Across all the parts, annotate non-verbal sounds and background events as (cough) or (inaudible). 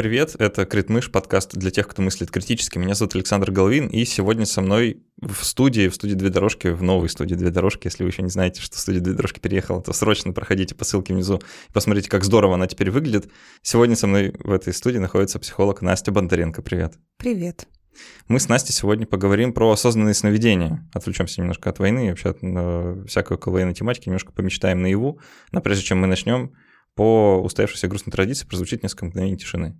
Привет, это Критмыш, подкаст для тех, кто мыслит критически. Меня зовут Александр Головин, и сегодня со мной в студии, в студии «Две дорожки», в новой студии «Две дорожки». Если вы еще не знаете, что студия «Две дорожки» переехала, то срочно проходите по ссылке внизу и посмотрите, как здорово она теперь выглядит. Сегодня со мной в этой студии находится психолог Настя Бондаренко. Привет. Привет. Мы с Настей сегодня поговорим про осознанные сновидения. Отвлечемся немножко от войны, вообще от э, всякой около военной тематики, немножко помечтаем наяву. Но прежде чем мы начнем, по устоявшейся грустной традиции прозвучит несколько мгновений тишины.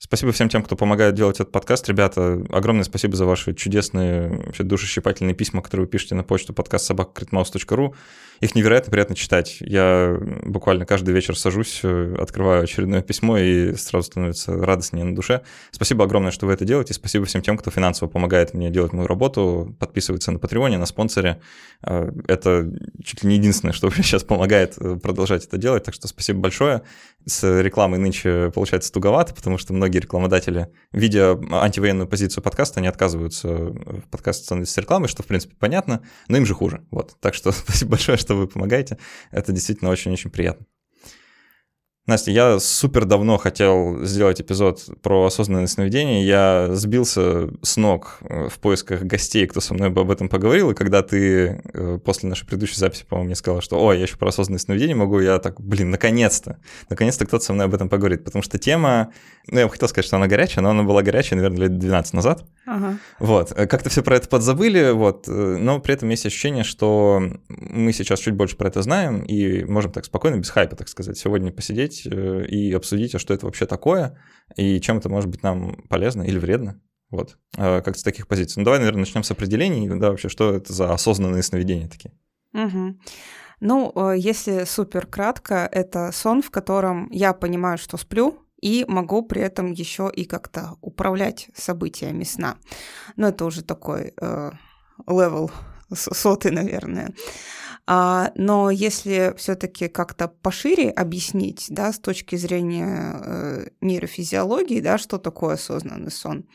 Спасибо всем тем, кто помогает делать этот подкаст. Ребята, огромное спасибо за ваши чудесные, вообще душесчипательные письма, которые вы пишете на почту подкаст собакакритмаус.ру. Их невероятно приятно читать. Я буквально каждый вечер сажусь, открываю очередное письмо и сразу становится радостнее на душе. Спасибо огромное, что вы это делаете. Спасибо всем тем, кто финансово помогает мне делать мою работу, подписывается на Патреоне, на спонсоре. А, это чуть ли не единственное, что (laughs) мне сейчас помогает э, продолжать это делать. Так что спасибо большое. С рекламой нынче получается туговато, потому что многие рекламодатели, видя антивоенную позицию подкаста, они отказываются в подкаст становиться рекламой, что, в принципе, понятно, но им же хуже. Вот. Так что (laughs) спасибо большое, что вы помогаете. Это действительно очень-очень приятно. Настя, я супер давно хотел сделать эпизод про осознанное сновидение. Я сбился с ног э, в поисках гостей, кто со мной бы об этом поговорил. И когда ты э, после нашей предыдущей записи, по-моему, мне сказала, что «Ой, я еще про осознанное сновидение могу», я так, блин, наконец-то, наконец-то кто-то со мной об этом поговорит. Потому что тема, ну, я бы хотел сказать, что она горячая, но она была горячая, наверное, лет 12 назад. Ага. Вот, э, как-то все про это подзабыли, вот, но при этом есть ощущение, что мы сейчас чуть больше про это знаем и можем так спокойно, без хайпа, так сказать, сегодня посидеть посмотреть э, и обсудить, а что это вообще такое, и чем это может быть нам полезно или вредно. Вот, э, как с таких позиций. Ну, давай, наверное, начнем с определений, да, вообще, что это за осознанные сновидения такие. Угу. Ну, э, если супер кратко, это сон, в котором я понимаю, что сплю, и могу при этом еще и как-то управлять событиями сна. Но это уже такой level э, сотый, наверное. А, но если все-таки как-то пошире объяснить, да, с точки зрения э, нейрофизиологии, да, что такое осознанный сон,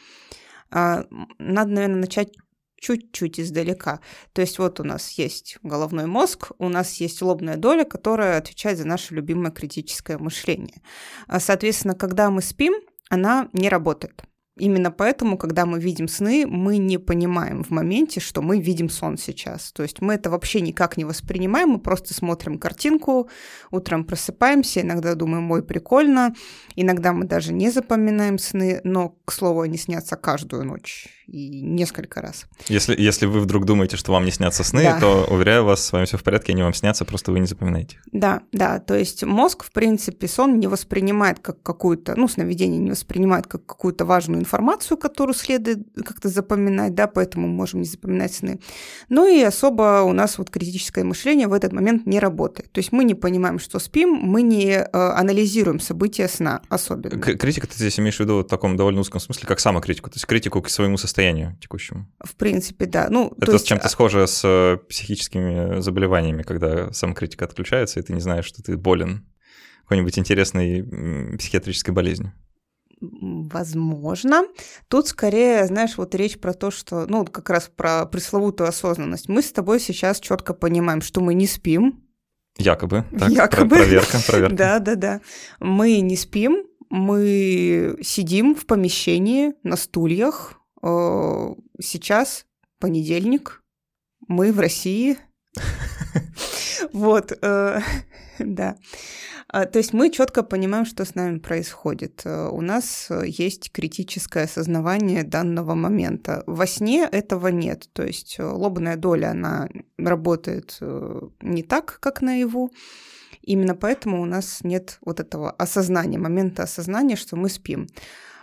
а, надо, наверное, начать чуть-чуть издалека. То есть вот у нас есть головной мозг, у нас есть лобная доля, которая отвечает за наше любимое критическое мышление. А, соответственно, когда мы спим, она не работает. Именно поэтому, когда мы видим сны, мы не понимаем в моменте, что мы видим сон сейчас. То есть мы это вообще никак не воспринимаем, мы просто смотрим картинку, утром просыпаемся, иногда думаем, ой, прикольно, иногда мы даже не запоминаем сны, но, к слову, они снятся каждую ночь и несколько раз. Если, если вы вдруг думаете, что вам не снятся сны, да. то, уверяю вас, с вами все в порядке, они вам снятся, просто вы не запоминаете. Да, да, то есть мозг, в принципе, сон не воспринимает как какую-то, ну, сновидение не воспринимает как какую-то важную информацию, которую следует как-то запоминать, да, поэтому можем не запоминать сны. Ну и особо у нас вот критическое мышление в этот момент не работает. То есть мы не понимаем, что спим, мы не э, анализируем события сна особенно. К- критика ты здесь имеешь в виду в таком довольно узком смысле, как самокритику, то есть критику к своему состоянию текущему. В принципе, да. Ну, Это есть... чем-то а схоже с э, психическими заболеваниями, когда самокритика отключается, и ты не знаешь, что ты болен какой-нибудь интересной психиатрической болезнью. Возможно. Тут скорее, знаешь, вот речь про то, что, ну, как раз про пресловутую осознанность. Мы с тобой сейчас четко понимаем, что мы не спим. Якобы. Так, Якобы. Проверка, проверка. Да, да, да. Мы не спим, мы сидим в помещении на стульях. Э, сейчас понедельник, мы в России. (laughs) Вот, э, (laughs) да. А, то есть мы четко понимаем, что с нами происходит. Э, у нас э, есть критическое осознавание данного момента. Во сне этого нет. То есть э, лобная доля, она работает не так, как наяву. Именно поэтому у нас нет вот этого осознания, момента осознания, что мы спим.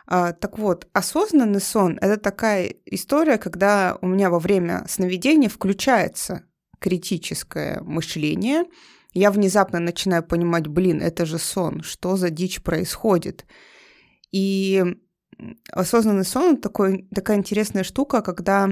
А, так вот, осознанный сон – это такая история, когда у меня во время сновидения включается критическое мышление – я внезапно начинаю понимать, блин, это же сон, что за дичь происходит. И осознанный сон такой, такая интересная штука, когда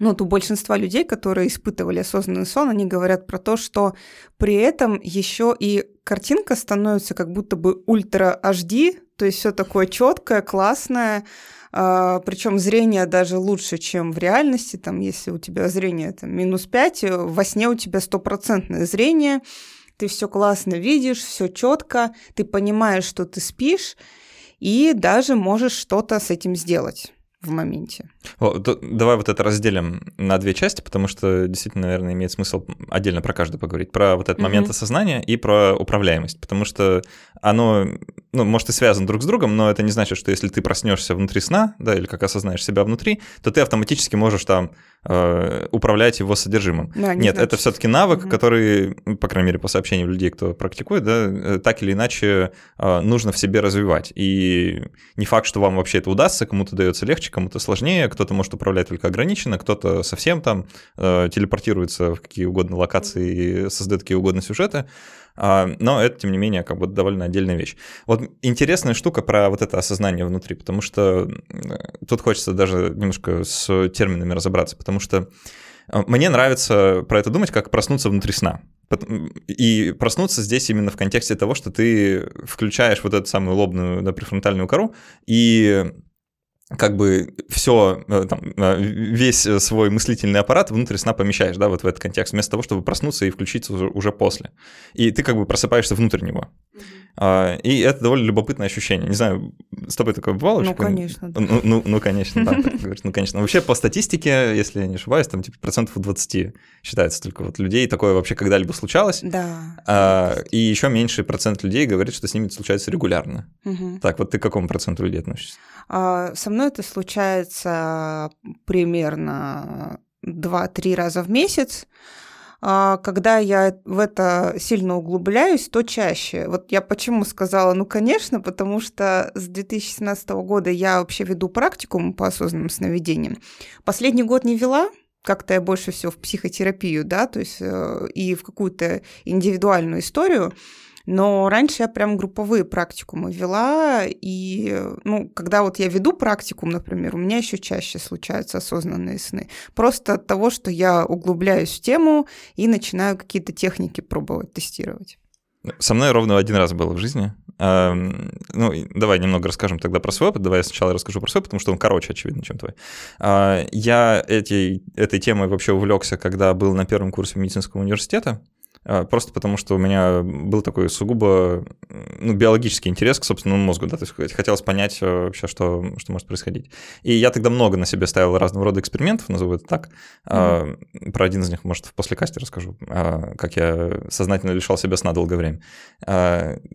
ну, вот у большинства людей, которые испытывали осознанный сон, они говорят про то, что при этом еще и картинка становится как будто бы ультра HD, то есть все такое четкое, классное, причем зрение даже лучше, чем в реальности. Там, если у тебя зрение там, минус 5, во сне у тебя стопроцентное зрение, ты все классно видишь, все четко, ты понимаешь, что ты спишь, и даже можешь что-то с этим сделать в моменте. О, то, давай вот это разделим на две части, потому что действительно, наверное, имеет смысл отдельно про каждую поговорить. Про вот этот mm-hmm. момент осознания и про управляемость, потому что оно, ну, может и связано друг с другом, но это не значит, что если ты проснешься внутри сна, да, или как осознаешь себя внутри, то ты автоматически можешь там э, управлять его содержимым. Да, не Нет, значит. это все-таки навык, mm-hmm. который, по крайней мере, по сообщениям людей, кто практикует, да, э, так или иначе э, нужно в себе развивать. И не факт, что вам вообще это удастся, кому-то дается легче, кому-то сложнее, кто-то может управлять только ограниченно, кто-то совсем там э, телепортируется в какие угодно локации и создает какие угодно сюжеты. Uh, но это, тем не менее, как бы довольно отдельная вещь. Вот интересная штука про вот это осознание внутри, потому что тут хочется даже немножко с терминами разобраться, потому что э, мне нравится про это думать, как проснуться внутри сна. И проснуться здесь именно в контексте того, что ты включаешь вот эту самую лобную да, префронтальную кору и как бы все, э, там, э, весь свой мыслительный аппарат внутрь сна помещаешь, да, вот в этот контекст, вместо того, чтобы проснуться и включиться уже, после. И ты как бы просыпаешься внутрь него. Mm-hmm. И это довольно любопытное ощущение. Не знаю, с тобой такое бывало? Ну, конечно. Да. Ну, ну, ну, конечно, да, (laughs) ну, конечно. Вообще, по статистике, если я не ошибаюсь, там типа процентов 20 считается только вот людей, такое вообще когда-либо случалось. Да. А, и еще меньший процент людей говорит, что с ними это случается регулярно. Угу. Так, вот ты к какому проценту людей относишься? А, со мной это случается примерно 2-3 раза в месяц. А, когда я в это сильно углубляюсь, то чаще. Вот я почему сказала, ну, конечно, потому что с 2017 года я вообще веду практикум по осознанным сновидениям. Последний год не вела, как-то я больше всего в психотерапию, да, то есть э, и в какую-то индивидуальную историю. Но раньше я прям групповые практикумы вела, и, ну, когда вот я веду практикум, например, у меня еще чаще случаются осознанные сны. Просто от того, что я углубляюсь в тему и начинаю какие-то техники пробовать, тестировать. Со мной ровно один раз было в жизни. Ну, давай немного расскажем тогда про свой опыт. Давай я сначала расскажу про свой, потому что он короче, очевидно, чем твой. А, я этой, этой темой вообще увлекся, когда был на первом курсе медицинского университета. А, просто потому, что у меня был такой сугубо ну, биологический интерес к собственному мозгу, да, то есть хотелось понять э, вообще, что, что может происходить. И я тогда много на себе ставил разного рода экспериментов, назову это так. Mm-hmm. Про один из них, может, в послекасте расскажу, а, как я сознательно лишал себя сна долгое время,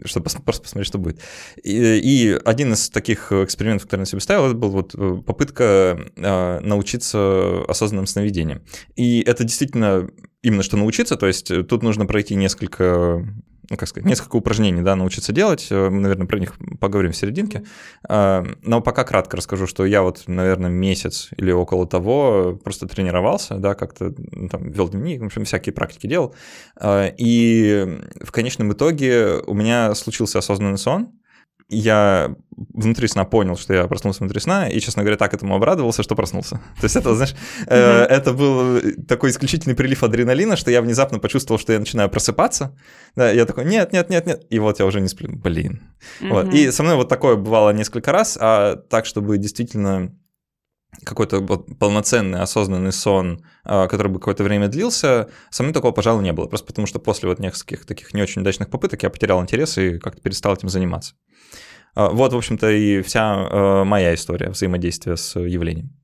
чтобы просто посмотреть, что будет. И, и один из таких экспериментов, который я на себе ставил, это был вот э, попытка научиться осознанным сновидениям. И это действительно именно что научиться, то есть э, тут нужно пройти несколько ну, как сказать, несколько упражнений, да, научиться делать. Э, мы, наверное, про них поговорим в серединке. Mm-hmm. Но пока кратко расскажу, что я вот, наверное, месяц или около того просто тренировался, да, как-то там вел дневник, в общем, всякие практики делал. И в конечном итоге у меня случился осознанный сон, я внутри сна понял, что я проснулся внутри сна, и, честно говоря, так этому обрадовался, что проснулся. То есть это, знаешь, э, это был такой исключительный прилив адреналина, что я внезапно почувствовал, что я начинаю просыпаться. Да, я такой, нет, нет, нет, нет, и вот я уже не сплю. Блин. Вот. И со мной вот такое бывало несколько раз, а так, чтобы действительно какой-то вот полноценный осознанный сон, а, который бы какое-то время длился, со мной такого, пожалуй, не было. Просто потому что после вот нескольких таких не очень удачных попыток я потерял интерес и как-то перестал этим заниматься. А, вот, в общем-то, и вся а, моя история взаимодействия с явлением.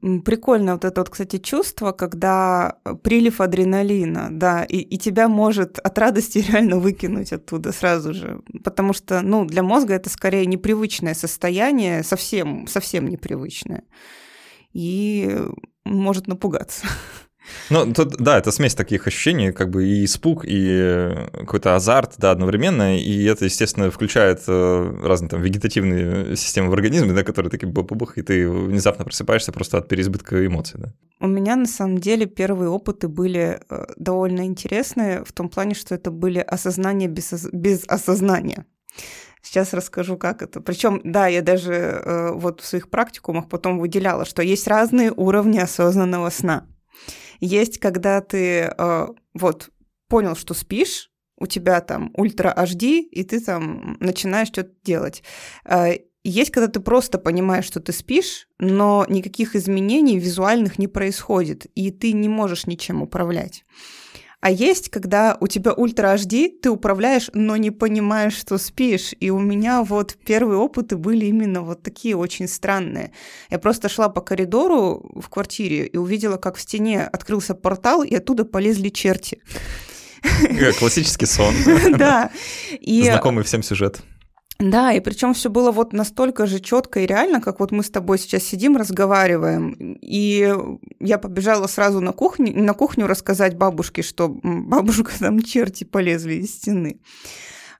Прикольно вот это вот, кстати, чувство, когда прилив адреналина, да, и, и тебя может от радости (laughs) реально выкинуть оттуда сразу же. Потому что, ну, для мозга это скорее непривычное состояние, совсем, совсем непривычное. И может напугаться. (laughs) Ну, тут, да, это смесь таких ощущений, как бы и испуг, и какой-то азарт, да, одновременно, и это, естественно, включает э, разные там вегетативные системы в организме, да, которые такие бабух, и ты внезапно просыпаешься просто от переизбытка эмоций, да. У меня, на самом деле, первые опыты были э, довольно интересные в том плане, что это были осознания без, без осознания. Сейчас расскажу, как это. Причем, да, я даже э, вот в своих практикумах потом выделяла, что есть разные уровни осознанного сна. Есть, когда ты э, вот понял, что спишь, у тебя там ультра HD, и ты там начинаешь что-то делать. Э, есть, когда ты просто понимаешь, что ты спишь, но никаких изменений визуальных не происходит, и ты не можешь ничем управлять. А есть, когда у тебя ультра HD, ты управляешь, но не понимаешь, что спишь. И у меня вот первые опыты были именно вот такие очень странные. Я просто шла по коридору в квартире и увидела, как в стене открылся портал, и оттуда полезли черти. Классический сон. (laughs) Да. Знакомый всем сюжет. Да, и причем все было вот настолько же четко и реально, как вот мы с тобой сейчас сидим, разговариваем. И я побежала сразу на кухню, на кухню рассказать бабушке, что бабушка там черти полезли из стены.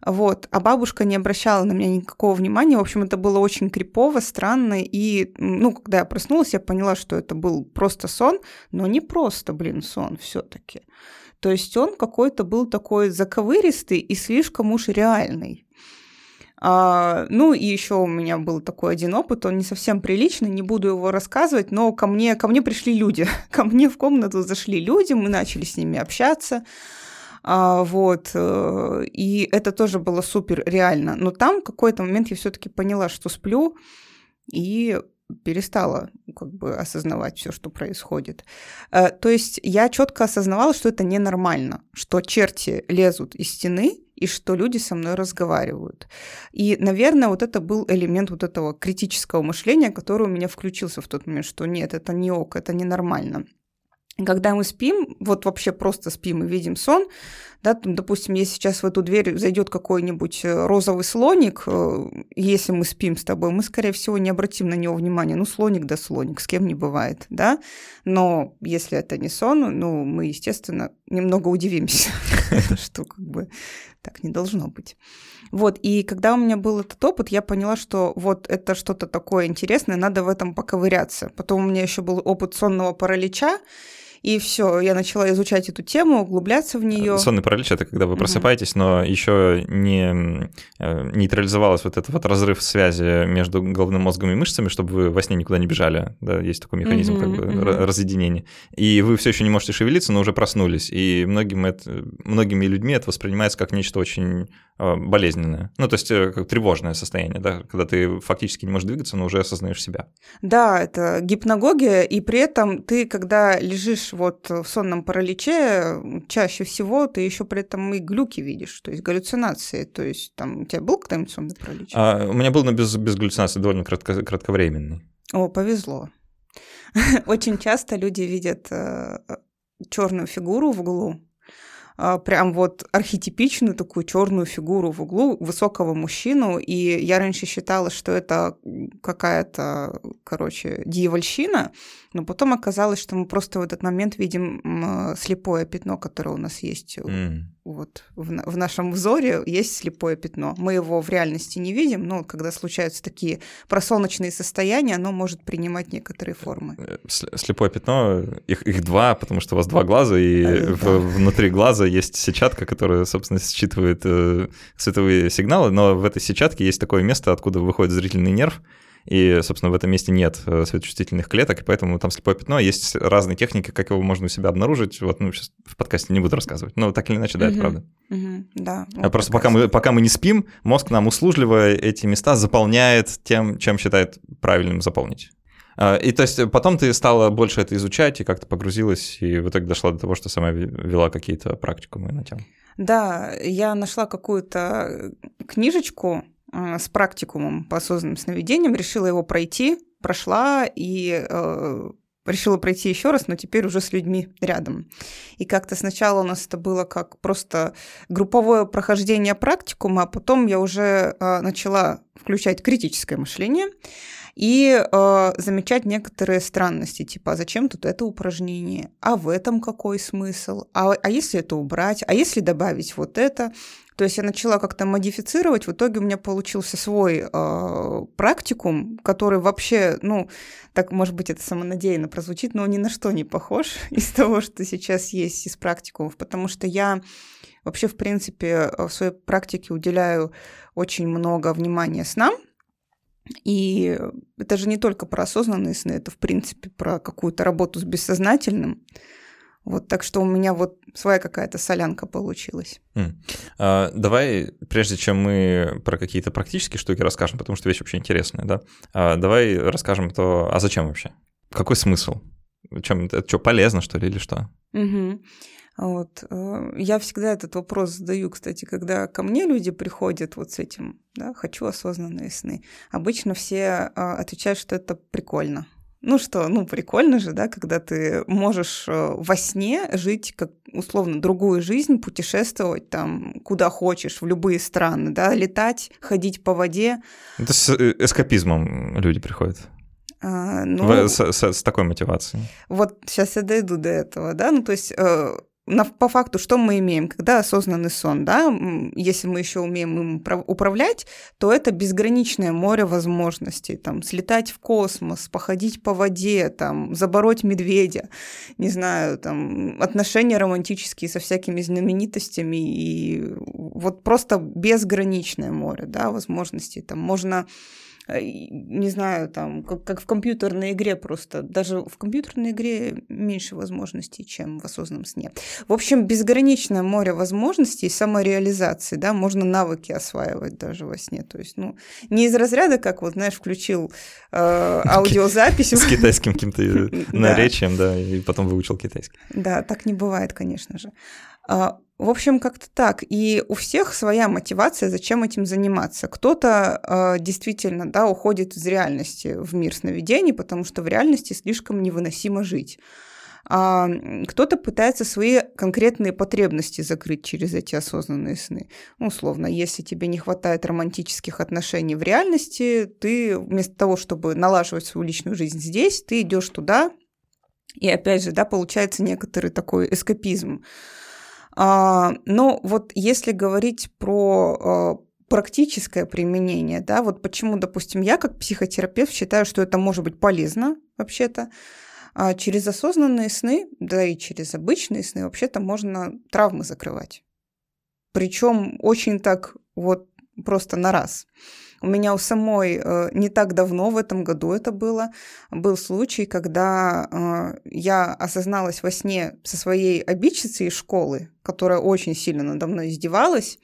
Вот. А бабушка не обращала на меня никакого внимания. В общем, это было очень крипово, странно. И, ну, когда я проснулась, я поняла, что это был просто сон, но не просто, блин, сон все таки То есть он какой-то был такой заковыристый и слишком уж реальный. А, ну и еще у меня был такой один опыт, он не совсем приличный, не буду его рассказывать, но ко мне, ко мне пришли люди, (laughs) ко мне в комнату зашли люди, мы начали с ними общаться, а, вот, э, и это тоже было супер реально, но там какой-то момент я все-таки поняла, что сплю, и перестала как бы осознавать все, что происходит. Э, то есть я четко осознавала, что это ненормально, что черти лезут из стены, и что люди со мной разговаривают. И, наверное, вот это был элемент вот этого критического мышления, который у меня включился в тот момент, что нет, это не ок, это ненормально. Когда мы спим, вот вообще просто спим и видим сон, да, допустим, если сейчас в эту дверь зайдет какой-нибудь э, розовый слоник, э, если мы спим с тобой, мы, скорее всего, не обратим на него внимания. Ну, слоник да слоник, с кем не бывает, да? Но если это не сон, ну, мы, естественно, немного удивимся, (laughs) что как бы так не должно быть. Вот, и когда у меня был этот опыт, я поняла, что вот это что-то такое интересное, надо в этом поковыряться. Потом у меня еще был опыт сонного паралича, и все, я начала изучать эту тему, углубляться в нее. Сонный паралич это когда вы просыпаетесь, угу. но еще не э, нейтрализовалась вот этот вот разрыв связи между головным мозгом и мышцами, чтобы вы во сне никуда не бежали. Да, есть такой механизм угу, как бы угу. разъединения. И вы все еще не можете шевелиться, но уже проснулись. И многим это, многими людьми это воспринимается как нечто очень болезненное. Ну, то есть э, как тревожное состояние, да, когда ты фактически не можешь двигаться, но уже осознаешь себя. Да, это гипногогия, и при этом ты, когда лежишь вот в сонном параличе чаще всего ты еще при этом и глюки видишь, то есть галлюцинации. То есть там у тебя был когда-нибудь сонный паралич? А, у меня был, но без, без галлюцинаций, довольно кратко, кратковременный. О, повезло. (laughs) Очень часто люди видят э, черную фигуру в углу, прям вот архетипичную такую черную фигуру в углу, высокого мужчину. И я раньше считала, что это какая-то, короче, дьявольщина, но потом оказалось, что мы просто в этот момент видим слепое пятно, которое у нас есть mm. Вот в, в нашем взоре, есть слепое пятно. Мы его в реальности не видим, но когда случаются такие просолнечные состояния, оно может принимать некоторые формы. Э, слепое пятно, их, их два, потому что у вас два глаза, и а, в, да. внутри глаза есть сетчатка, которая, собственно, считывает э, световые сигналы, но в этой сетчатке есть такое место, откуда выходит зрительный нерв, и, собственно, в этом месте нет э, светочувствительных клеток, и поэтому там слепое пятно. Есть разные техники, как его можно у себя обнаружить. Вот, ну, сейчас в подкасте не буду рассказывать. Но так или иначе, да, угу. это правда. Угу. Да. А вот Просто пока мы, пока мы не спим, мозг нам услужливо эти места заполняет тем, чем считает правильным заполнить. А, и то есть потом ты стала больше это изучать и как-то погрузилась, и в итоге дошла до того, что сама вела какие-то практикумы на тему. Да, я нашла какую-то книжечку, а, с практикумом по осознанным сновидениям, решила его пройти, прошла и э, решила пройти еще раз, но теперь уже с людьми рядом. И как-то сначала у нас это было как просто групповое прохождение практикума, а потом я уже э, начала включать критическое мышление и э, замечать некоторые странности, типа, а зачем тут это упражнение, а в этом какой смысл, а, а если это убрать, а если добавить вот это, то есть я начала как-то модифицировать, в итоге у меня получился свой э, практикум, который вообще, ну, так, может быть, это самонадеянно прозвучит, но ни на что не похож (laughs) из того, что сейчас есть из практикумов, потому что я вообще, в принципе, в своей практике уделяю очень много внимания снам, и это же не только про осознанные сны, это, в принципе, про какую-то работу с бессознательным. Вот, так что у меня вот своя какая-то солянка получилась. Mm. А, давай, прежде чем мы про какие-то практические штуки расскажем, потому что вещь вообще интересная, да, а, давай расскажем то, а зачем вообще? Какой смысл? Чем, это что, полезно, что ли, или что? Угу. Вот. Э, я всегда этот вопрос задаю, кстати, когда ко мне люди приходят вот с этим, да, хочу осознанные сны. Обычно все а, отвечают, что это прикольно. Ну что, ну прикольно же, да, когда ты можешь э, во сне жить как условно другую жизнь, путешествовать там куда хочешь, в любые страны, да, летать, ходить по воде. Это с э, эскапизмом люди приходят. А, ну, с, с, с такой мотивацией. Вот сейчас я дойду до этого, да, ну то есть э, на, по факту, что мы имеем, когда осознанный сон, да, если мы еще умеем им управлять, то это безграничное море возможностей, там, слетать в космос, походить по воде, там, забороть медведя, не знаю, там, отношения романтические со всякими знаменитостями, и вот просто безграничное море, да, возможностей, там, можно не знаю, там, как, как в компьютерной игре просто. Даже в компьютерной игре меньше возможностей, чем в осознанном сне. В общем, безграничное море возможностей самореализации, да, можно навыки осваивать даже во сне. То есть, ну, не из разряда, как вот, знаешь, включил э, аудиозапись. С китайским каким-то (laughs) наречием, да, и потом выучил китайский. Да, так не бывает, конечно же. В общем, как-то так. И у всех своя мотивация, зачем этим заниматься. Кто-то э, действительно да, уходит из реальности в мир сновидений, потому что в реальности слишком невыносимо жить. А кто-то пытается свои конкретные потребности закрыть через эти осознанные сны. Ну, условно, если тебе не хватает романтических отношений в реальности, ты вместо того, чтобы налаживать свою личную жизнь здесь, ты идешь туда, и опять же, да, получается некоторый такой эскапизм. А, но вот если говорить про а, практическое применение, да, вот почему, допустим, я как психотерапевт считаю, что это может быть полезно вообще-то, а через осознанные сны, да и через обычные сны вообще-то можно травмы закрывать. Причем очень так вот просто на раз. У меня у самой э, не так давно, в этом году это было, был случай, когда э, я осозналась во сне со своей обидчицей из школы, которая очень сильно надо мной издевалась.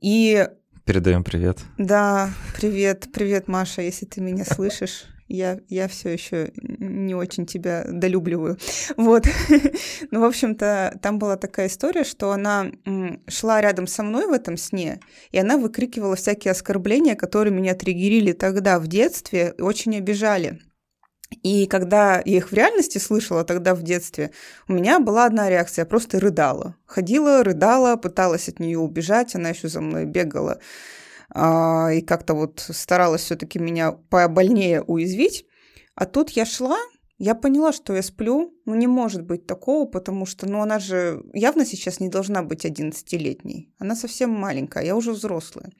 И Передаем привет. Да, привет, привет, Маша, если ты меня слышишь я, я все еще не очень тебя долюбливаю. Вот. (laughs) ну, в общем-то, там была такая история, что она шла рядом со мной в этом сне, и она выкрикивала всякие оскорбления, которые меня триггерили тогда в детстве очень обижали. И когда я их в реальности слышала тогда в детстве, у меня была одна реакция, я просто рыдала. Ходила, рыдала, пыталась от нее убежать, она еще за мной бегала и как-то вот старалась все-таки меня побольнее уязвить. А тут я шла, я поняла, что я сплю. Ну, не может быть такого, потому что, ну, она же явно сейчас не должна быть 11-летней. Она совсем маленькая, я уже взрослая.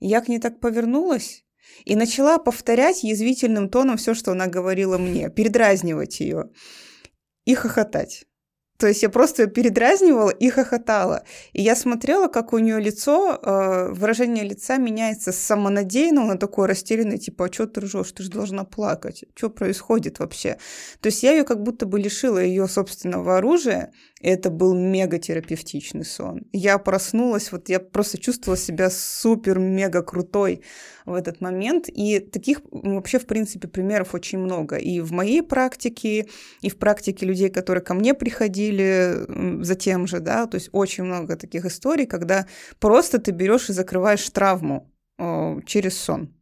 я к ней так повернулась и начала повторять язвительным тоном все, что она говорила мне, передразнивать ее и хохотать. То есть я просто передразнивала и хохотала. И я смотрела, как у нее лицо, э, выражение лица меняется с самонадеянного на такое растерянное, типа, а что ты ржешь, ты же должна плакать, что происходит вообще? То есть я ее как будто бы лишила ее собственного оружия, это был мега-терапевтичный сон. Я проснулась, вот я просто чувствовала себя супер-мега крутой в этот момент, и таких вообще, в принципе, примеров очень много. И в моей практике, и в практике людей, которые ко мне приходили за тем же, да, то есть очень много таких историй, когда просто ты берешь и закрываешь травму о, через сон.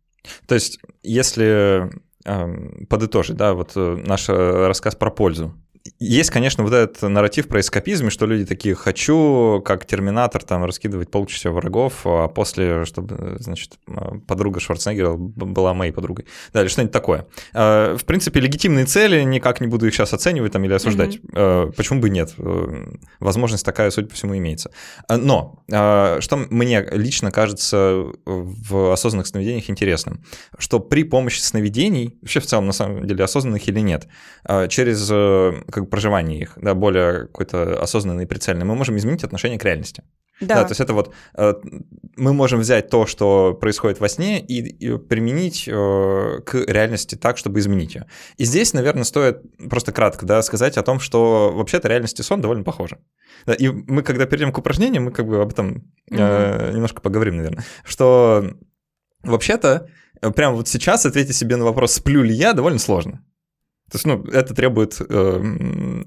То есть, если э, подытожить, да, вот э, наш э, рассказ про пользу, есть, конечно, вот этот нарратив про эскапизм, что люди такие, хочу, как терминатор, там, раскидывать полчища врагов, а после, чтобы, значит, подруга Шварценеггера была моей подругой. Да, или что-нибудь такое. А, в принципе, легитимные цели, никак не буду их сейчас оценивать там или осуждать. Mm-hmm. Почему бы нет? Э, возможность такая, судя по всему, имеется. Но что мне лично кажется в осознанных сновидениях интересным, что при помощи сновидений, вообще в целом, на самом деле, осознанных или нет, через э, как проживание их, да, более какой-то осознанный и прицельный, мы можем изменить отношение к реальности. Да. да, то есть это вот э, мы можем взять то, что происходит во сне, и, и применить э, к реальности так, чтобы изменить ее. И здесь, наверное, стоит просто кратко да, сказать о том, что вообще-то реальность и сон довольно похожи. Да, и мы, когда перейдем к упражнениям, мы как бы об этом э, mm немножко поговорим, наверное, что вообще-то прямо вот сейчас ответить себе на вопрос, сплю ли я, довольно сложно. То есть, ну, это требует э,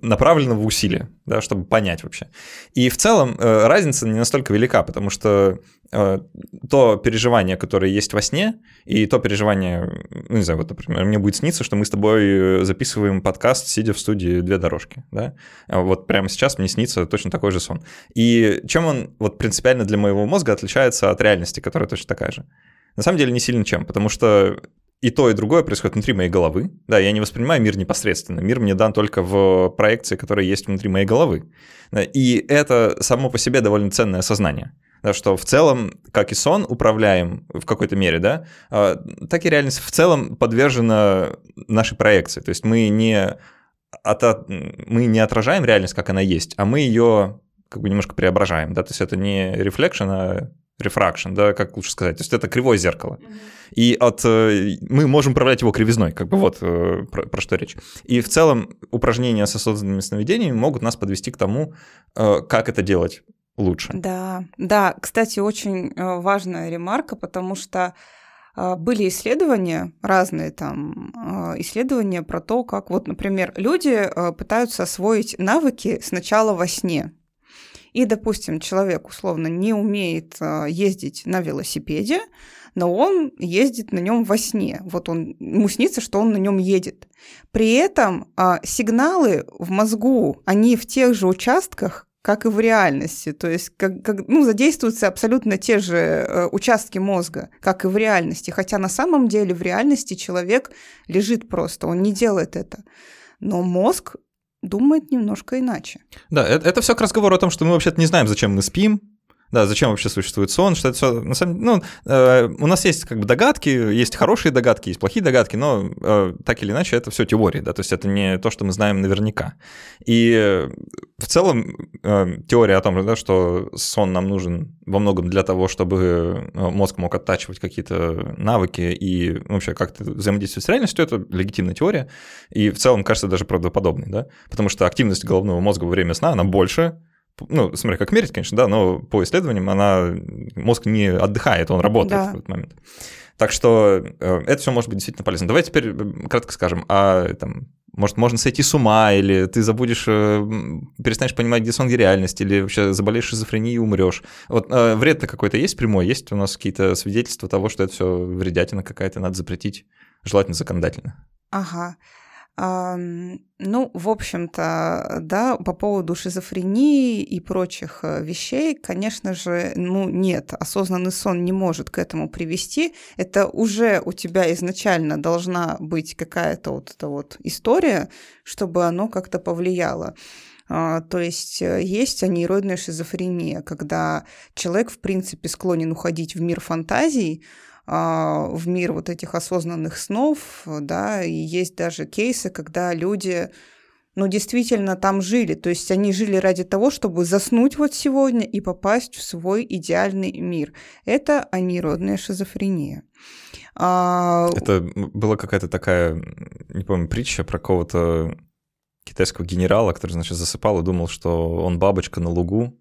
направленного усилия, да, чтобы понять вообще. И в целом э, разница не настолько велика, потому что э, то переживание, которое есть во сне, и то переживание, ну, не знаю, вот, например, мне будет сниться, что мы с тобой записываем подкаст, сидя в студии «Две дорожки», да, а вот прямо сейчас мне снится точно такой же сон. И чем он вот принципиально для моего мозга отличается от реальности, которая точно такая же? На самом деле не сильно чем, потому что и то, и другое происходит внутри моей головы. Да, я не воспринимаю мир непосредственно. Мир мне дан только в проекции, которая есть внутри моей головы. И это само по себе довольно ценное осознание. Да, что в целом, как и сон, управляем в какой-то мере, да, а, так и реальность в целом подвержена нашей проекции. То есть мы не, от, мы не отражаем реальность, как она есть, а мы ее как бы немножко преображаем. Да? То есть это не reflection, а refraction, да, как лучше сказать. То есть это кривое зеркало. И от, э, мы можем управлять его кривизной, как бы вот э, про, про что речь. И в целом упражнения с осознанными сновидениями могут нас подвести к тому, э, как это делать лучше. Да, да, кстати, очень важная ремарка, потому что были исследования, разные там исследования про то, как вот, например, люди пытаются освоить навыки сначала во сне. И, допустим, человек условно не умеет а, ездить на велосипеде, но он ездит на нем во сне. Вот он, ему снится, что он на нем едет. При этом а, сигналы в мозгу, они в тех же участках, как и в реальности. То есть как, как, ну, задействуются абсолютно те же э, участки мозга, как и в реальности. Хотя на самом деле в реальности человек лежит просто, он не делает это. Но мозг думает немножко иначе. Да, это, это все к разговору о том, что мы вообще-то не знаем, зачем мы спим, да, зачем вообще существует сон, что это все, на самом ну, э, у нас есть как бы догадки, есть хорошие догадки, есть плохие догадки, но э, так или иначе это все теории, да, то есть это не то, что мы знаем наверняка. И э, в целом э, теория о том, да, что сон нам нужен во многом для того, чтобы э, мозг мог оттачивать какие-то навыки и вообще как-то взаимодействовать с реальностью, это легитимная теория, и в целом кажется даже правдоподобной, да, потому что активность головного мозга во время сна, она больше, ну, смотри, как мерить, конечно, да, но по исследованиям она, мозг не отдыхает, он работает да. в этот момент. Так что э, это все может быть действительно полезно. Давай теперь э, кратко скажем, а там, может, можно сойти с ума, или ты забудешь, э, перестанешь понимать, где сон, где реальность, или вообще заболеешь шизофренией и умрешь. Вот вред-то какой-то есть прямой? Есть у нас какие-то свидетельства того, что это все вредятина какая-то, надо запретить, желательно законодательно? Ага. Ну, в общем-то, да, по поводу шизофрении и прочих э, вещей, конечно же, ну нет, осознанный сон не может к этому привести. Это уже у тебя изначально должна быть какая-то вот эта вот история, чтобы оно как-то повлияло. А, то есть э, есть анейроидная шизофрения, когда человек, в принципе, склонен уходить в мир фантазий, в мир вот этих осознанных снов, да, и есть даже кейсы, когда люди ну, действительно там жили. То есть они жили ради того, чтобы заснуть вот сегодня и попасть в свой идеальный мир. Это аниродная шизофрения. А... Это была какая-то такая, не помню, притча про кого-то китайского генерала, который, значит, засыпал и думал, что он бабочка на лугу,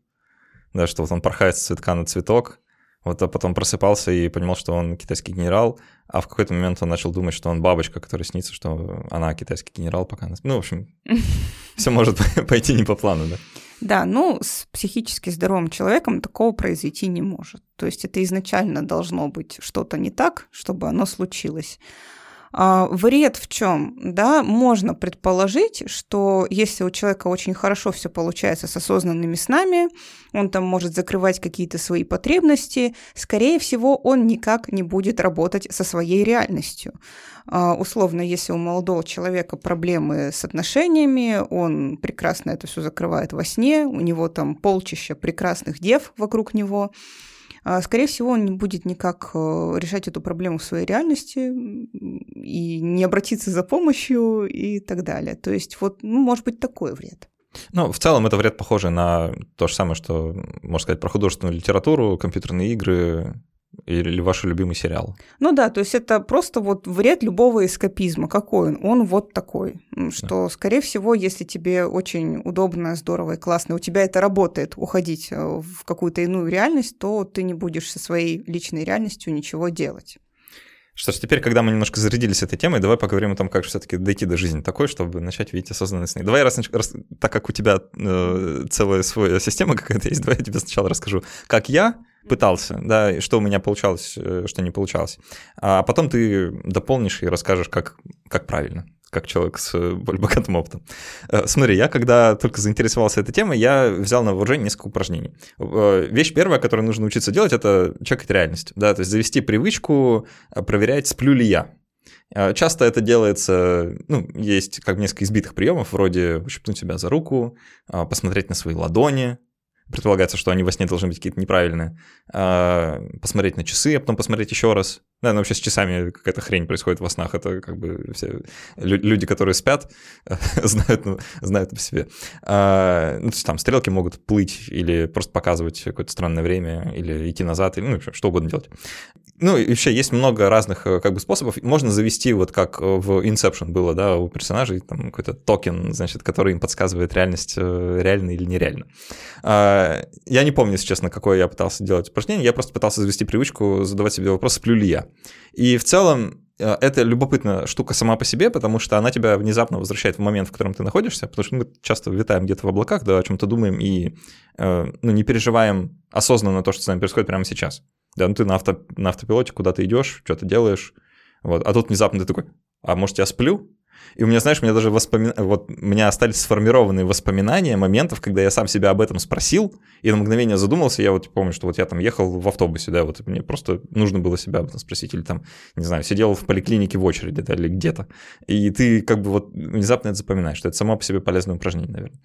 да, что вот он порхает с цветка на цветок, вот, а потом просыпался и понимал, что он китайский генерал, а в какой-то момент он начал думать, что он бабочка, которая снится, что она китайский генерал пока. Ну, в общем, (laughs) все может (laughs) пойти не по плану, да? Да, ну, с психически здоровым человеком такого произойти не может. То есть это изначально должно быть что-то не так, чтобы оно случилось. А, вред в чем? Да, можно предположить, что если у человека очень хорошо все получается с осознанными снами, он там может закрывать какие-то свои потребности, скорее всего, он никак не будет работать со своей реальностью. А, условно, если у молодого человека проблемы с отношениями, он прекрасно это все закрывает во сне, у него там полчища прекрасных дев вокруг него, скорее всего, он не будет никак э, решать эту проблему в своей реальности и не обратиться за помощью и так далее. То есть вот, ну, может быть, такой вред. Ну, в целом это вред похожий на то же самое, что, можно сказать, про художественную литературу, компьютерные игры, или ваш любимый сериал? Ну да, то есть это просто вот вред любого эскапизма. Какой он? Он вот такой. Что, да. скорее всего, если тебе очень удобно, здорово и классно, у тебя это работает, уходить э, в какую-то иную реальность, то ты не будешь со своей личной реальностью ничего делать. Что ж, теперь, когда мы немножко зарядились этой темой, давай поговорим о том, как все-таки дойти до жизни такой, чтобы начать видеть осознанные сны. Давай, раз, раз так как у тебя э, целая своя система какая-то есть, давай я тебе сначала расскажу, как я пытался, да, что у меня получалось, э, что не получалось. А потом ты дополнишь и расскажешь, как, как правильно как человек с э, более богатым опытом. Э, смотри, я когда только заинтересовался этой темой, я взял на вооружение несколько упражнений. Вещь первая, которую нужно учиться делать, это чекать реальность. Да, то есть завести привычку проверять, сплю ли я. Часто это делается, ну, есть как несколько избитых приемов, вроде ущипнуть себя за руку, посмотреть на свои ладони, предполагается, что они во сне должны быть какие-то неправильные, а, посмотреть на часы, а потом посмотреть еще раз. Да, но вообще с часами какая-то хрень происходит во снах, это как бы все люди, которые спят, (laughs) знают, ну, знают по себе. А, ну, то есть там стрелки могут плыть или просто показывать какое-то странное время, или идти назад, или ну, что угодно делать. Ну, и вообще есть много разных э, как бы способов. Можно завести, вот как в Inception было, да, у персонажей, там какой-то токен, значит, который им подсказывает реальность, э, реально или нереально. А, я не помню, если честно, какое я пытался делать упражнение, я просто пытался завести привычку задавать себе вопрос, сплю ли я. И в целом э, это любопытная штука сама по себе, потому что она тебя внезапно возвращает в момент, в котором ты находишься, потому что мы часто витаем где-то в облаках, да, о чем-то думаем и ну, не переживаем осознанно то, что с нами происходит прямо сейчас. Да, ну ты на, авто, на автопилоте куда-то идешь, что-то делаешь, вот, а тут внезапно ты такой, а может я сплю? И у меня, знаешь, у меня даже воспоминания, вот у меня остались сформированные воспоминания моментов, когда я сам себя об этом спросил, и на мгновение задумался, я вот помню, что вот я там ехал в автобусе, да, вот мне просто нужно было себя об этом спросить, или там, не знаю, сидел в поликлинике в очереди, да, или где-то, и ты как бы вот внезапно это запоминаешь, что это само по себе полезное упражнение, наверное.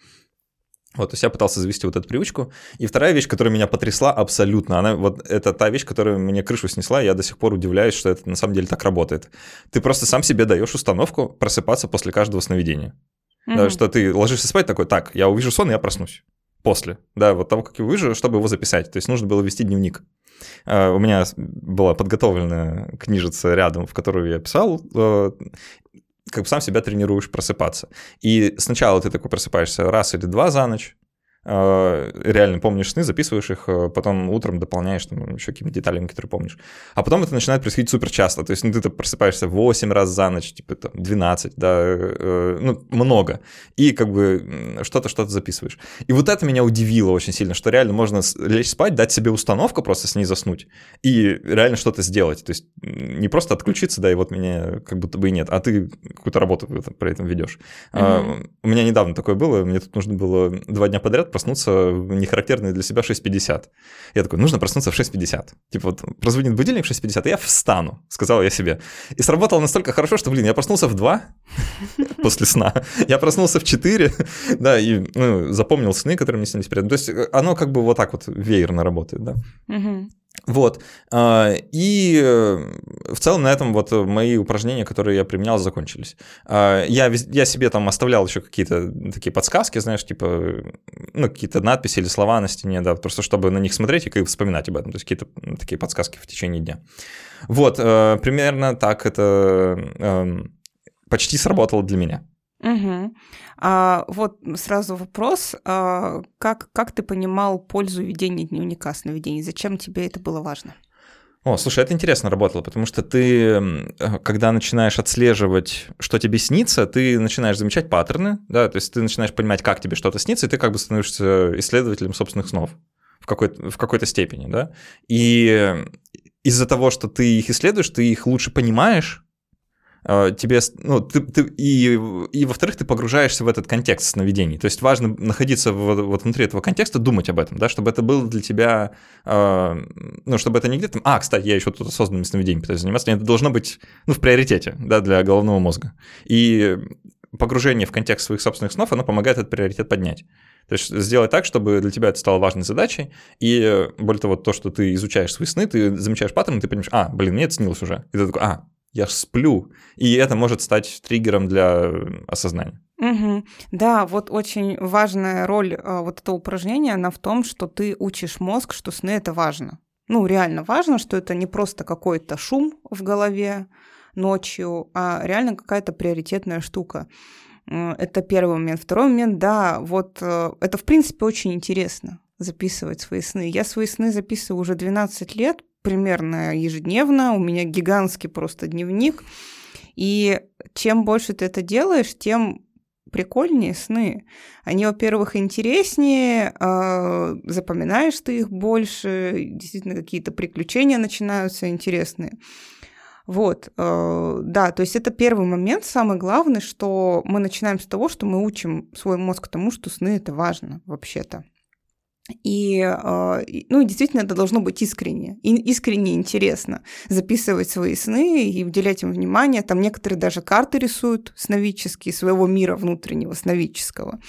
Вот, то есть я пытался завести вот эту привычку. И вторая вещь, которая меня потрясла абсолютно, она вот это та вещь, которая мне крышу снесла, и я до сих пор удивляюсь, что это на самом деле так работает. Ты просто сам себе даешь установку просыпаться после каждого сновидения. Mm-hmm. Да, что ты ложишься спать такой, так, я увижу сон, и я проснусь. После, да, вот того, как я увижу, чтобы его записать. То есть нужно было вести дневник. Uh, у меня была подготовленная книжица рядом, в которую я писал, uh, как бы сам себя тренируешь просыпаться. И сначала ты такой просыпаешься раз или два за ночь, реально помнишь сны, записываешь их, э, потом утром дополняешь там, еще какими-то деталями, которые помнишь. А потом это начинает происходить супер часто. То есть ну, ты просыпаешься 8 раз за ночь, типа там 12, да, э, ну, много. И как бы что-то, что-то записываешь. И вот это меня удивило очень сильно, что реально можно лечь спать, дать себе установку, просто с ней заснуть, и реально что-то сделать. То есть не просто отключиться, да, и вот меня как будто бы и нет, а ты какую-то работу при этом ведешь. Mm-hmm. У меня недавно такое было, мне тут нужно было два дня подряд проснуться в нехарактерные для себя 6.50. Я такой, нужно проснуться в 6.50. Типа вот прозвонит будильник в 6.50, и я встану, сказал я себе. И сработало настолько хорошо, что, блин, я проснулся в 2 (laughs) после сна, я проснулся в 4, (laughs) да, и ну, запомнил сны, которые мне снились перед. То есть э, оно как бы вот так вот веерно работает, да. Вот. А, и э, в целом на этом вот мои упражнения, которые я применял, закончились. А, я, я себе там оставлял еще какие-то такие подсказки, знаешь, типа, ну, какие-то надписи или слова на стене, да, просто чтобы на них смотреть и как вспоминать об этом. То есть какие-то такие подсказки в течение дня. Вот, э, примерно так это эм, почти сработало для меня. Угу. А, вот сразу вопрос, а, как, как ты понимал пользу ведения дневника сновидений? Зачем тебе это было важно? О, слушай, это интересно работало, потому что ты, когда начинаешь отслеживать, что тебе снится, ты начинаешь замечать паттерны, да, то есть ты начинаешь понимать, как тебе что-то снится, и ты как бы становишься исследователем собственных снов в какой-то, в какой-то степени, да. И из-за того, что ты их исследуешь, ты их лучше понимаешь, тебе, ну, ты, ты, и, и во-вторых, ты погружаешься в этот контекст сновидений. То есть важно находиться в, вот внутри этого контекста, думать об этом, да, чтобы это было для тебя, э, ну, чтобы это не где-то, а, кстати, я еще тут осознанными сновидениями пытаюсь заниматься, это должно быть, ну, в приоритете, да, для головного мозга. И погружение в контекст своих собственных снов, оно помогает этот приоритет поднять. То есть сделать так, чтобы для тебя это стало важной задачей, и более того, то, что ты изучаешь свои сны, ты замечаешь паттерн, ты понимаешь, а, блин, мне это снилось уже. И ты такой, а, я сплю. И это может стать триггером для осознания. Угу. Да, вот очень важная роль а, вот этого упражнения, она в том, что ты учишь мозг, что сны это важно. Ну, реально важно, что это не просто какой-то шум в голове ночью, а реально какая-то приоритетная штука. Это первый момент. Второй момент, да, вот э, это в принципе очень интересно записывать свои сны. Я свои сны записываю уже 12 лет, примерно ежедневно, у меня гигантский просто дневник. И чем больше ты это делаешь, тем прикольнее сны. Они, во-первых, интереснее, э, запоминаешь ты их больше, действительно какие-то приключения начинаются интересные. Вот, э, да, то есть это первый момент, самый главный, что мы начинаем с того, что мы учим свой мозг тому, что сны это важно вообще-то. И, э, ну, действительно, это должно быть искренне, и искренне интересно записывать свои сны и уделять им внимание. Там некоторые даже карты рисуют сновидческие, своего мира внутреннего, сновидческого.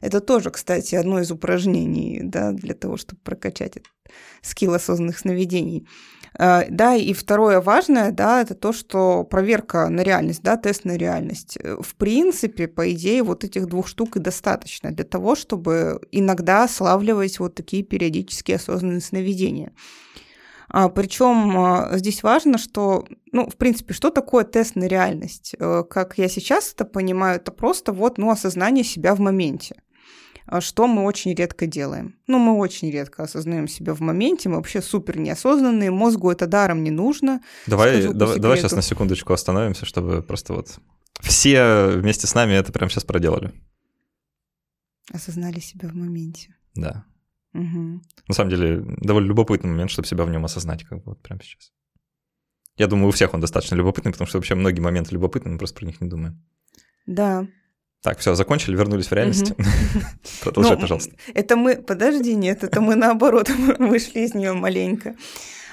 Это тоже, кстати, одно из упражнений да, для того, чтобы прокачать скилл осознанных сновидений. Э, да, и второе важное, да, это то, что проверка на реальность, да, тест на реальность. Э, в принципе, по идее, вот этих двух штук и достаточно для того, чтобы иногда славливать вот такие периодические осознанные сновидения. А, причем а, здесь важно, что, ну, в принципе, что такое тест на реальность? Э, как я сейчас это понимаю, это просто вот, ну, осознание себя в моменте. А что мы очень редко делаем. Ну, мы очень редко осознаем себя в моменте, мы вообще супер неосознанные, мозгу это даром не нужно. Давай, давай, давай сейчас на секундочку остановимся, чтобы просто вот все вместе с нами это прямо сейчас проделали. Осознали себя в моменте. Да. Угу. На самом деле, довольно любопытный момент, чтобы себя в нем осознать, как бы вот прямо сейчас. Я думаю, у всех он достаточно любопытный, потому что вообще многие моменты любопытны, мы просто про них не думаем. Да, так, все, закончили, вернулись в реальность. (laughs) Продолжай, ну, пожалуйста. Это мы, подожди, нет, это мы наоборот (laughs) вышли из нее маленько.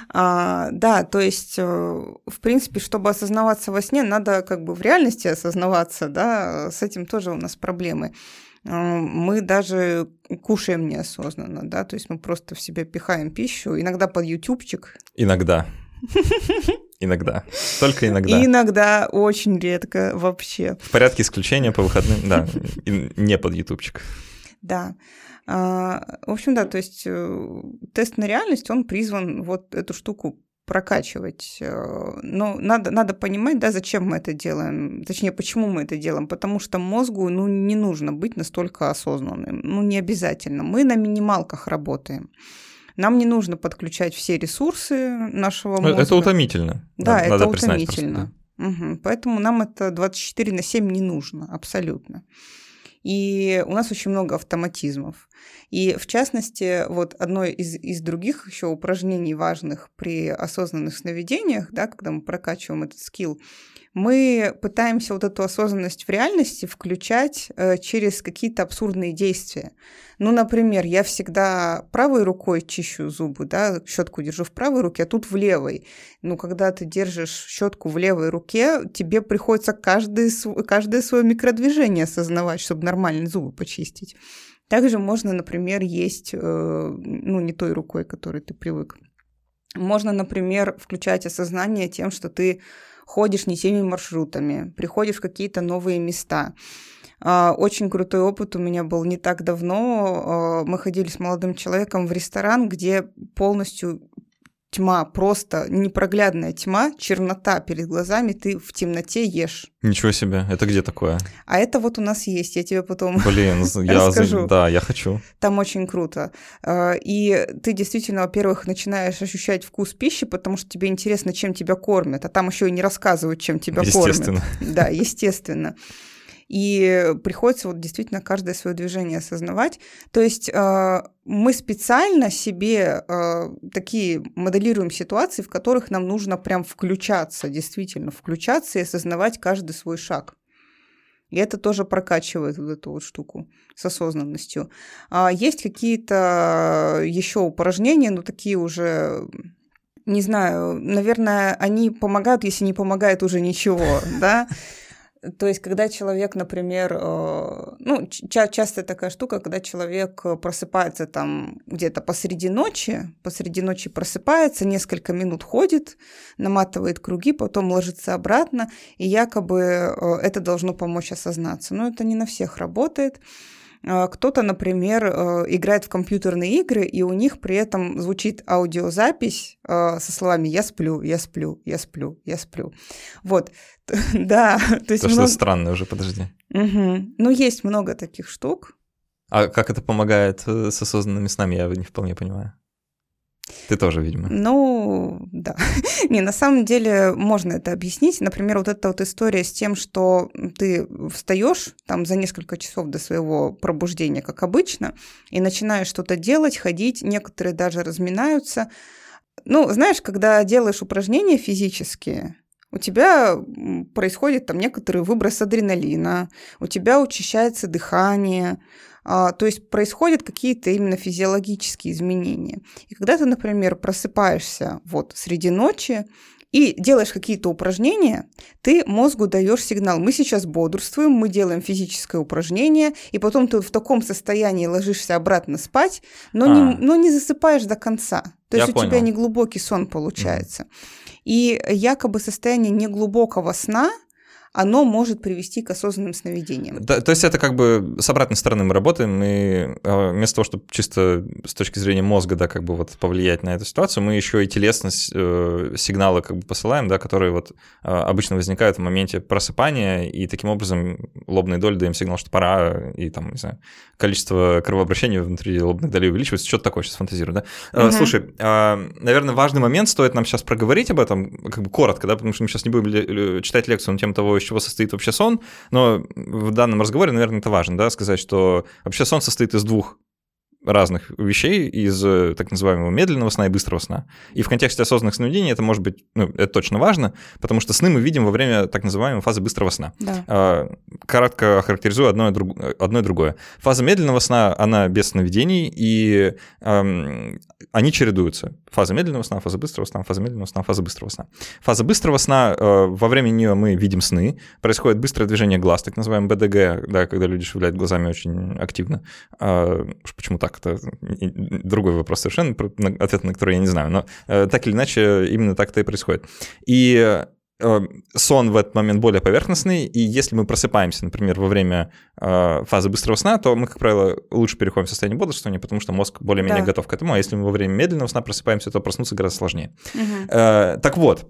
А, да, то есть, э, в принципе, чтобы осознаваться во сне, надо как бы в реальности осознаваться, да, с этим тоже у нас проблемы. Э, мы даже кушаем неосознанно, да, то есть мы просто в себя пихаем пищу, иногда под ютубчик. Иногда. (laughs) Иногда. Только иногда. И иногда, очень редко вообще. В порядке исключения по выходным, да, не под ютубчик. Да. А, в общем, да, то есть э, тест на реальность, он призван вот эту штуку прокачивать. Э, но надо, надо понимать, да, зачем мы это делаем, точнее, почему мы это делаем, потому что мозгу, ну, не нужно быть настолько осознанным, ну, не обязательно. Мы на минималках работаем. Нам не нужно подключать все ресурсы нашего мозга. Это утомительно. Да, надо, это надо утомительно. Просто, да. угу. Поэтому нам это 24 на 7 не нужно, абсолютно. И у нас очень много автоматизмов. И в частности, вот одно из, из других еще упражнений важных при осознанных сновидениях, да, когда мы прокачиваем этот скилл, мы пытаемся вот эту осознанность в реальности включать э, через какие-то абсурдные действия. Ну, например, я всегда правой рукой чищу зубы, да, щетку держу в правой руке, а тут в левой. Ну, когда ты держишь щетку в левой руке, тебе приходится каждое, каждое свое микродвижение осознавать, чтобы нормально зубы почистить. Также можно, например, есть, э, ну, не той рукой, которой ты привык. Можно, например, включать осознание тем, что ты ходишь не теми маршрутами, приходишь в какие-то новые места. А, очень крутой опыт у меня был не так давно. А, мы ходили с молодым человеком в ресторан, где полностью тьма, просто непроглядная тьма, чернота перед глазами, ты в темноте ешь. Ничего себе, это где такое? А это вот у нас есть, я тебе потом (laughs) Блин, я расскажу. Да, я хочу. Там очень круто. А, и ты действительно, во-первых, начинаешь ощущать вкус пищи, потому что тебе интересно, чем тебя кормят, а там еще и не рассказывают, чем тебя естественно. кормят. Да, естественно и приходится вот действительно каждое свое движение осознавать. То есть э, мы специально себе э, такие моделируем ситуации, в которых нам нужно прям включаться, действительно включаться и осознавать каждый свой шаг. И это тоже прокачивает вот эту вот штуку с осознанностью. А есть какие-то еще упражнения, но такие уже не знаю, наверное, они помогают, если не помогает уже ничего, (laughs) да. То есть, когда человек, например, э, ну, ча- часто такая штука, когда человек просыпается там где-то посреди ночи, посреди ночи просыпается, несколько минут ходит, наматывает круги, потом ложится обратно, и якобы э, это должно помочь осознаться. Но это не на всех работает. А, кто-то, например, э, играет в компьютерные игры, и у них при этом звучит аудиозапись э, со словами «я сплю, я сплю, я сплю, я сплю». Вот, (laughs) да. То есть много... что странное уже, подожди. Угу. Ну, есть много таких штук. А как это помогает э, с осознанными снами, я не вполне понимаю. Ты тоже, видимо. Ну, да. (laughs) Не, на самом деле можно это объяснить. Например, вот эта вот история с тем, что ты встаешь там за несколько часов до своего пробуждения, как обычно, и начинаешь что-то делать, ходить, некоторые даже разминаются. Ну, знаешь, когда делаешь упражнения физические, у тебя происходит там некоторый выброс адреналина, у тебя учащается дыхание, то есть происходят какие-то именно физиологические изменения. И когда ты, например, просыпаешься вот среди ночи, и делаешь какие-то упражнения, ты мозгу даешь сигнал. Мы сейчас бодрствуем, мы делаем физическое упражнение, и потом ты в таком состоянии ложишься обратно спать, но, а. не, но не засыпаешь до конца. То есть Я у понял. тебя не глубокий сон получается. Mm. И якобы состояние неглубокого сна – оно может привести к осознанным сновидениям. Да, то есть это как бы с обратной стороны мы работаем, и а, вместо того, чтобы чисто с точки зрения мозга, да, как бы вот повлиять на эту ситуацию, мы еще и телесность э, сигналы как бы посылаем, да, которые вот э, обычно возникают в моменте просыпания, и таким образом лобные доли даем сигнал, что пора, и там, не знаю, количество кровообращения внутри лобных долей увеличивается, что-то такое, сейчас фантазирую, да. Угу. Слушай, наверное, важный момент, стоит нам сейчас проговорить об этом, как бы коротко, да, потому что мы сейчас не будем читать лекцию на тему того, чего состоит вообще сон, но в данном разговоре, наверное, это важно, да, сказать, что вообще сон состоит из двух разных вещей из э, так называемого медленного сна и быстрого сна. И в контексте осознанных сновидений это может быть, ну, это точно важно, потому что сны мы видим во время так называемой фазы быстрого сна. Да. А, кратко охарактеризую одно и, друг, одно и другое. Фаза медленного сна, она без сновидений, и эм, они чередуются. Фаза медленного сна, фаза быстрого сна, фаза медленного сна, фаза быстрого сна. Фаза быстрого сна, э, во время нее мы видим сны, происходит быстрое движение глаз, так называемый БДГ, да, когда люди шевеляют глазами очень активно. Э, почему так? Это другой вопрос совершенно, ответ на который я не знаю, но э, так или иначе именно так это и происходит. И э, сон в этот момент более поверхностный, и если мы просыпаемся, например, во время э, фазы быстрого сна, то мы, как правило, лучше переходим в состояние бодрствования, потому что мозг более-менее да. готов к этому, а если мы во время медленного сна просыпаемся, то проснуться гораздо сложнее. Угу. Так вот,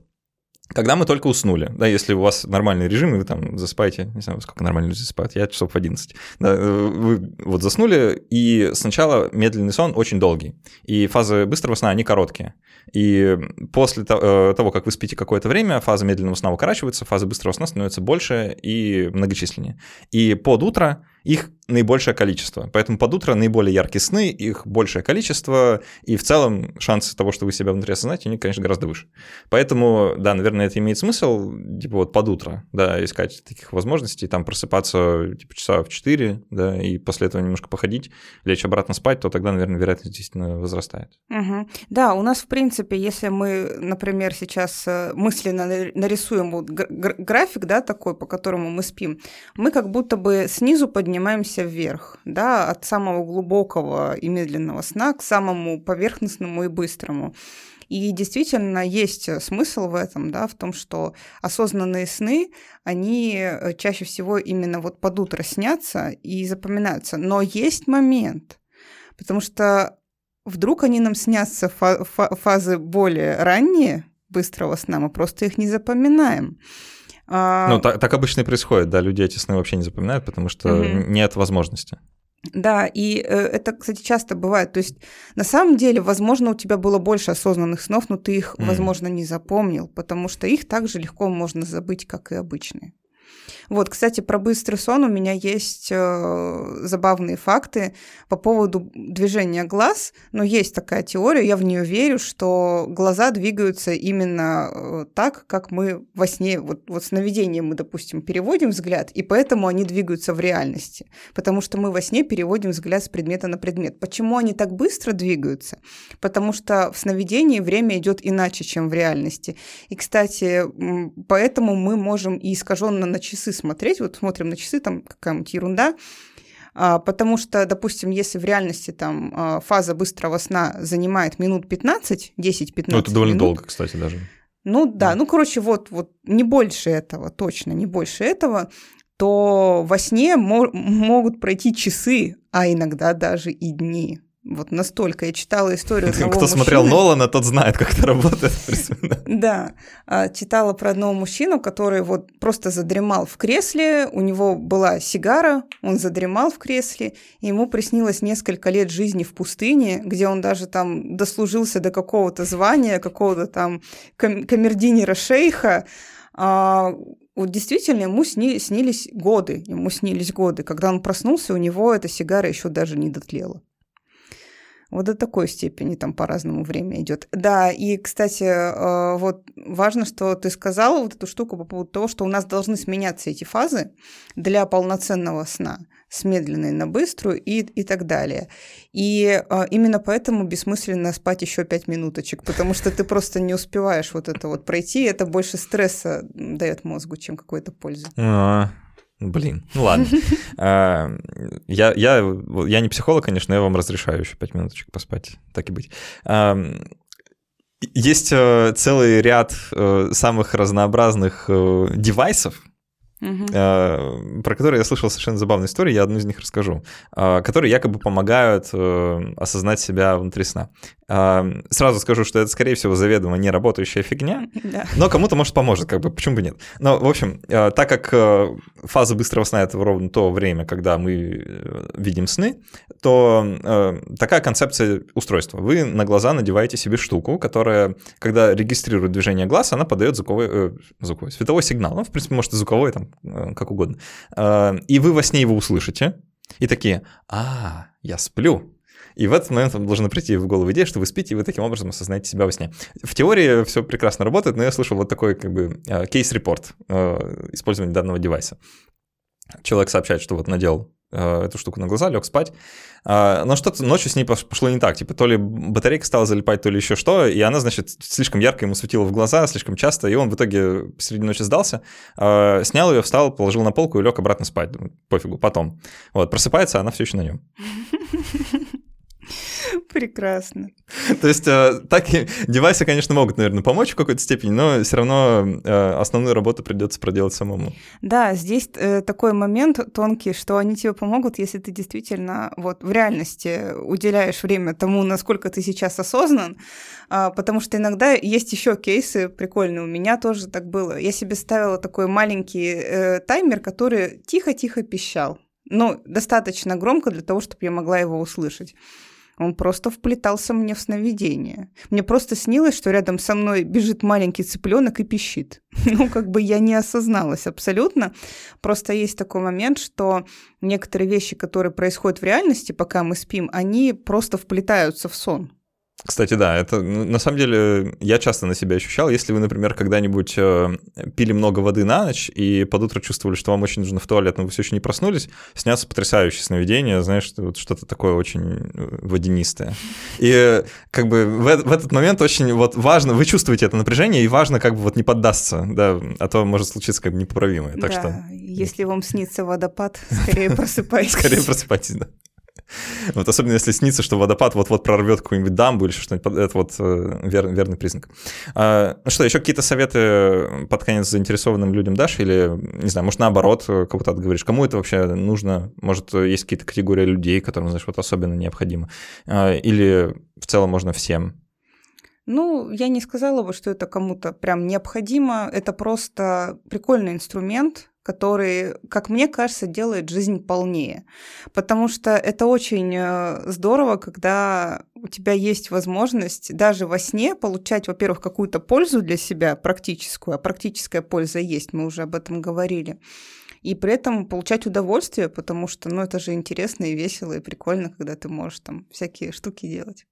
когда мы только уснули, да, если у вас нормальный режим, и вы там засыпаете, не знаю, сколько нормально люди засыпают, я часов в 11, да, вы вот заснули, и сначала медленный сон очень долгий, и фазы быстрого сна, они короткие. И после э, того, как вы спите какое-то время, фаза медленного сна укорачивается, фаза быстрого сна становится больше и многочисленнее. И под утро их наибольшее количество. Поэтому под утро наиболее яркие сны, их большее количество, и в целом шансы того, что вы себя внутри осознаете, они, конечно, гораздо выше. Поэтому, да, наверное, это имеет смысл, типа вот под утро, да, искать таких возможностей, там просыпаться типа часа в 4, да, и после этого немножко походить, лечь обратно спать, то тогда, наверное, вероятность действительно возрастает. Угу. Да, у нас, в принципе, если мы, например, сейчас э, мысленно нарисуем вот график, да, такой, по которому мы спим, мы как будто бы снизу поднимаемся поднимаемся вверх, да, от самого глубокого и медленного сна к самому поверхностному и быстрому. И действительно есть смысл в этом, да, в том, что осознанные сны, они э, чаще всего именно вот под утро снятся и запоминаются. Но есть момент, потому что вдруг они нам снятся фа- фа- фазы более ранние быстрого сна, мы просто их не запоминаем. А... Ну, так, так обычно и происходит, да, люди эти сны вообще не запоминают, потому что угу. нет возможности. Да, и э, это, кстати, часто бывает. То есть, на самом деле, возможно, у тебя было больше осознанных снов, но ты их, mm. возможно, не запомнил, потому что их так же легко можно забыть, как и обычные. Вот, кстати, про быстрый сон у меня есть э, забавные факты по поводу движения глаз. Но есть такая теория, я в нее верю, что глаза двигаются именно э, так, как мы во сне, вот, вот сновидение мы, допустим, переводим взгляд, и поэтому они двигаются в реальности. Потому что мы во сне переводим взгляд с предмета на предмет. Почему они так быстро двигаются? Потому что в сновидении время идет иначе, чем в реальности. И, кстати, поэтому мы можем и искаженно на часы смотреть, вот смотрим на часы, там какая-нибудь ерунда, а, потому что, допустим, если в реальности там а, фаза быстрого сна занимает минут 15, 10-15 Ну, это довольно минут, долго, кстати, даже. Ну да, да, ну, короче, вот, вот не больше этого, точно, не больше этого, то во сне мо- могут пройти часы, а иногда даже и дни. Вот настолько. Я читала историю одного Кто мужчины. смотрел Нолана, тот знает, как это работает. (laughs) Да, а, читала про одного мужчину, который вот просто задремал в кресле, у него была сигара, он задремал в кресле, и ему приснилось несколько лет жизни в пустыне, где он даже там дослужился до какого-то звания, какого-то там кам- камердинера шейха, а, вот действительно ему сни, снились годы, ему снились годы. Когда он проснулся, у него эта сигара еще даже не дотлела. Вот до такой степени там по-разному время идет. Да, и, кстати, э, вот важно, что ты сказала вот эту штуку по поводу того, что у нас должны сменяться эти фазы для полноценного сна с медленной на быструю и, и так далее. И а, именно поэтому бессмысленно спать еще пять минуточек, потому что ты просто не успеваешь вот это вот пройти, и это больше стресса дает мозгу, чем какой-то пользы. А, блин, ну ладно. (laughs) А, я, я, я не психолог, конечно, но я вам разрешаю еще пять минуточек поспать, так и быть. А, есть э, целый ряд э, самых разнообразных э, девайсов, Uh-huh. про которые я слышал совершенно забавную историю, я одну из них расскажу, а, которые якобы помогают э, осознать себя внутри сна. Сразу скажу, что это, скорее всего, заведомо не работающая фигня, да. но кому-то, может, поможет, как бы, почему бы нет. Но, в общем, так как э, фаза быстрого сна — это ровно то время, когда мы э, видим сны, то такая концепция устройства. Вы на глаза надеваете себе штуку, которая, когда регистрирует движение глаз, она подает звуковой, э, звуковой световой сигнал. Ну, в принципе, может, и звуковой, там, Э, как угодно. Э, и вы во сне его услышите, и такие, а, я сплю. И в этот момент вам должна прийти в голову идея, что вы спите, и вы таким образом осознаете себя во сне. В теории все прекрасно работает, но я слышал вот такой как бы э, кейс-репорт использования данного девайса. Человек сообщает, что вот надел эту штуку на глаза, лег спать, а, но что-то ночью с ней пошло не так. Типа, то ли батарейка стала залипать, то ли еще что. И она, значит, слишком ярко ему светила в глаза, слишком часто. И он в итоге посреди ночи сдался, а, снял ее, встал, положил на полку и лег обратно спать. Пофигу, потом. Вот, просыпается, а она все еще на нем. (laughs) (laughs) Прекрасно. (laughs) То есть э, так девайсы, конечно, могут, наверное, помочь в какой-то степени, но все равно э, основную работу придется проделать самому. Да, здесь э, такой момент тонкий, что они тебе помогут, если ты действительно вот в реальности уделяешь время тому, насколько ты сейчас осознан, а, потому что иногда есть еще кейсы прикольные. У меня тоже так было. Я себе ставила такой маленький таймер, который тихо-тихо пищал. Ну, достаточно громко для того, чтобы я могла его услышать. Он просто вплетался мне в сновидение. Мне просто снилось, что рядом со мной бежит маленький цыпленок и пищит. (laughs) Ну, как бы я не осозналась абсолютно. Просто есть такой момент, что некоторые вещи, которые происходят в реальности, пока мы спим, они просто вплетаются в сон. Кстати, да, это ну, на самом деле я часто на себя ощущал. Если вы, например, когда-нибудь э, пили много воды на ночь и под утро чувствовали, что вам очень нужно в туалет, но вы все еще не проснулись, снятся потрясающие сновидения, знаешь, вот что-то такое очень э, водянистое. И как бы в, в этот момент очень вот важно, вы чувствуете это напряжение, и важно как бы вот не поддастся, да, а то может случиться как бы непоправимое. Так да, что... если вам снится водопад, скорее (laughs) просыпайтесь. Скорее просыпайтесь, да. Вот особенно если снится, что водопад вот-вот прорвет какую-нибудь дамбу или что-нибудь, это вот э, вер, верный признак. А, ну что, еще какие-то советы под конец заинтересованным людям дашь? Или, не знаю, может, наоборот, кого-то отговоришь? Кому это вообще нужно? Может, есть какие-то категории людей, которым, знаешь, вот особенно необходимо? А, или в целом можно всем? Ну, я не сказала бы, что это кому-то прям необходимо. Это просто прикольный инструмент, который, как мне кажется, делает жизнь полнее. Потому что это очень э, здорово, когда у тебя есть возможность даже во сне получать, во-первых, какую-то пользу для себя практическую, а практическая польза есть, мы уже об этом говорили. И при этом получать удовольствие, потому что, ну, это же интересно и весело, и прикольно, когда ты можешь там всякие штуки делать.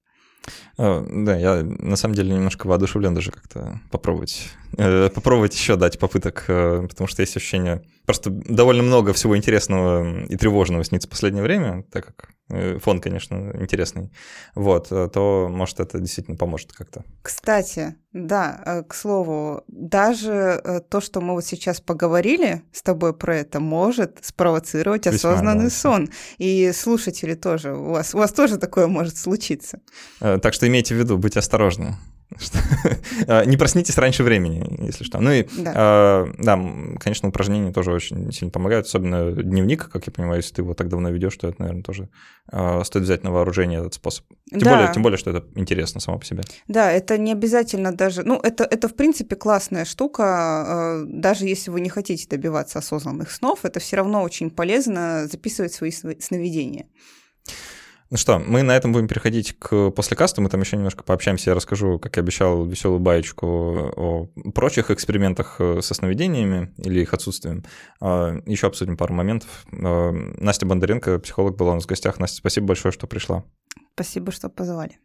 Да, я на самом деле немножко воодушевлен даже как-то попробовать, э, попробовать еще дать попыток, э, потому что есть ощущение, просто довольно много всего интересного и тревожного снится в последнее время, так как э, фон, конечно, интересный, вот, то, может, это действительно поможет как-то. Кстати, да, к слову, даже то, что мы вот сейчас поговорили с тобой про это, может спровоцировать Весьма, осознанный да. сон. И слушатели тоже, у вас, у вас тоже такое может случиться. Так что имейте в виду, быть осторожным. Э, (laughs) не проснитесь раньше времени, если что. Ну и, да, да конечно, упражнения тоже очень сильно помогают, особенно дневник, как я понимаю, если ты его так давно ведешь, то это, наверное, тоже стоит взять на вооружение этот способ. Тем, да. более, тем более, что это интересно само по себе. Да, это не обязательно даже... Ну, это, это в принципе, классная штука. Даже если вы не хотите добиваться осознанных снов, это все равно очень полезно записывать свои сновидения. Ну что, мы на этом будем переходить к послекасту. Мы там еще немножко пообщаемся. Я расскажу, как я обещал, веселую баечку о прочих экспериментах э, со сновидениями или их отсутствием. А, еще обсудим пару моментов. А, Настя Бондаренко, психолог, была у нас в гостях. Настя, спасибо большое, что пришла. Спасибо, что позвали.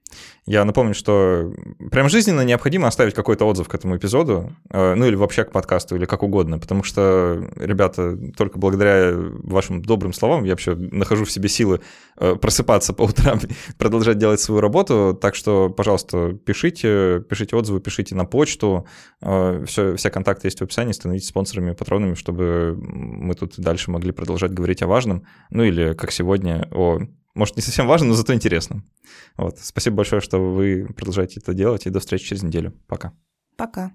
Я напомню, что прям жизненно необходимо оставить какой-то отзыв к этому эпизоду, э, ну или вообще к подкасту, или как угодно, потому что, ребята, только благодаря вашим добрым словам я вообще нахожу в себе силы э, просыпаться по утрам, (laughs) продолжать делать свою работу, так что, пожалуйста, пишите, пишите отзывы, пишите на почту, все, э, все контакты есть в описании, становитесь спонсорами, патронами, чтобы мы тут дальше могли продолжать говорить о важном, ну или, как сегодня, о может, не совсем важно, но зато интересно. Вот. Спасибо большое, что вы продолжаете это делать, и до встречи через неделю. Пока. Пока.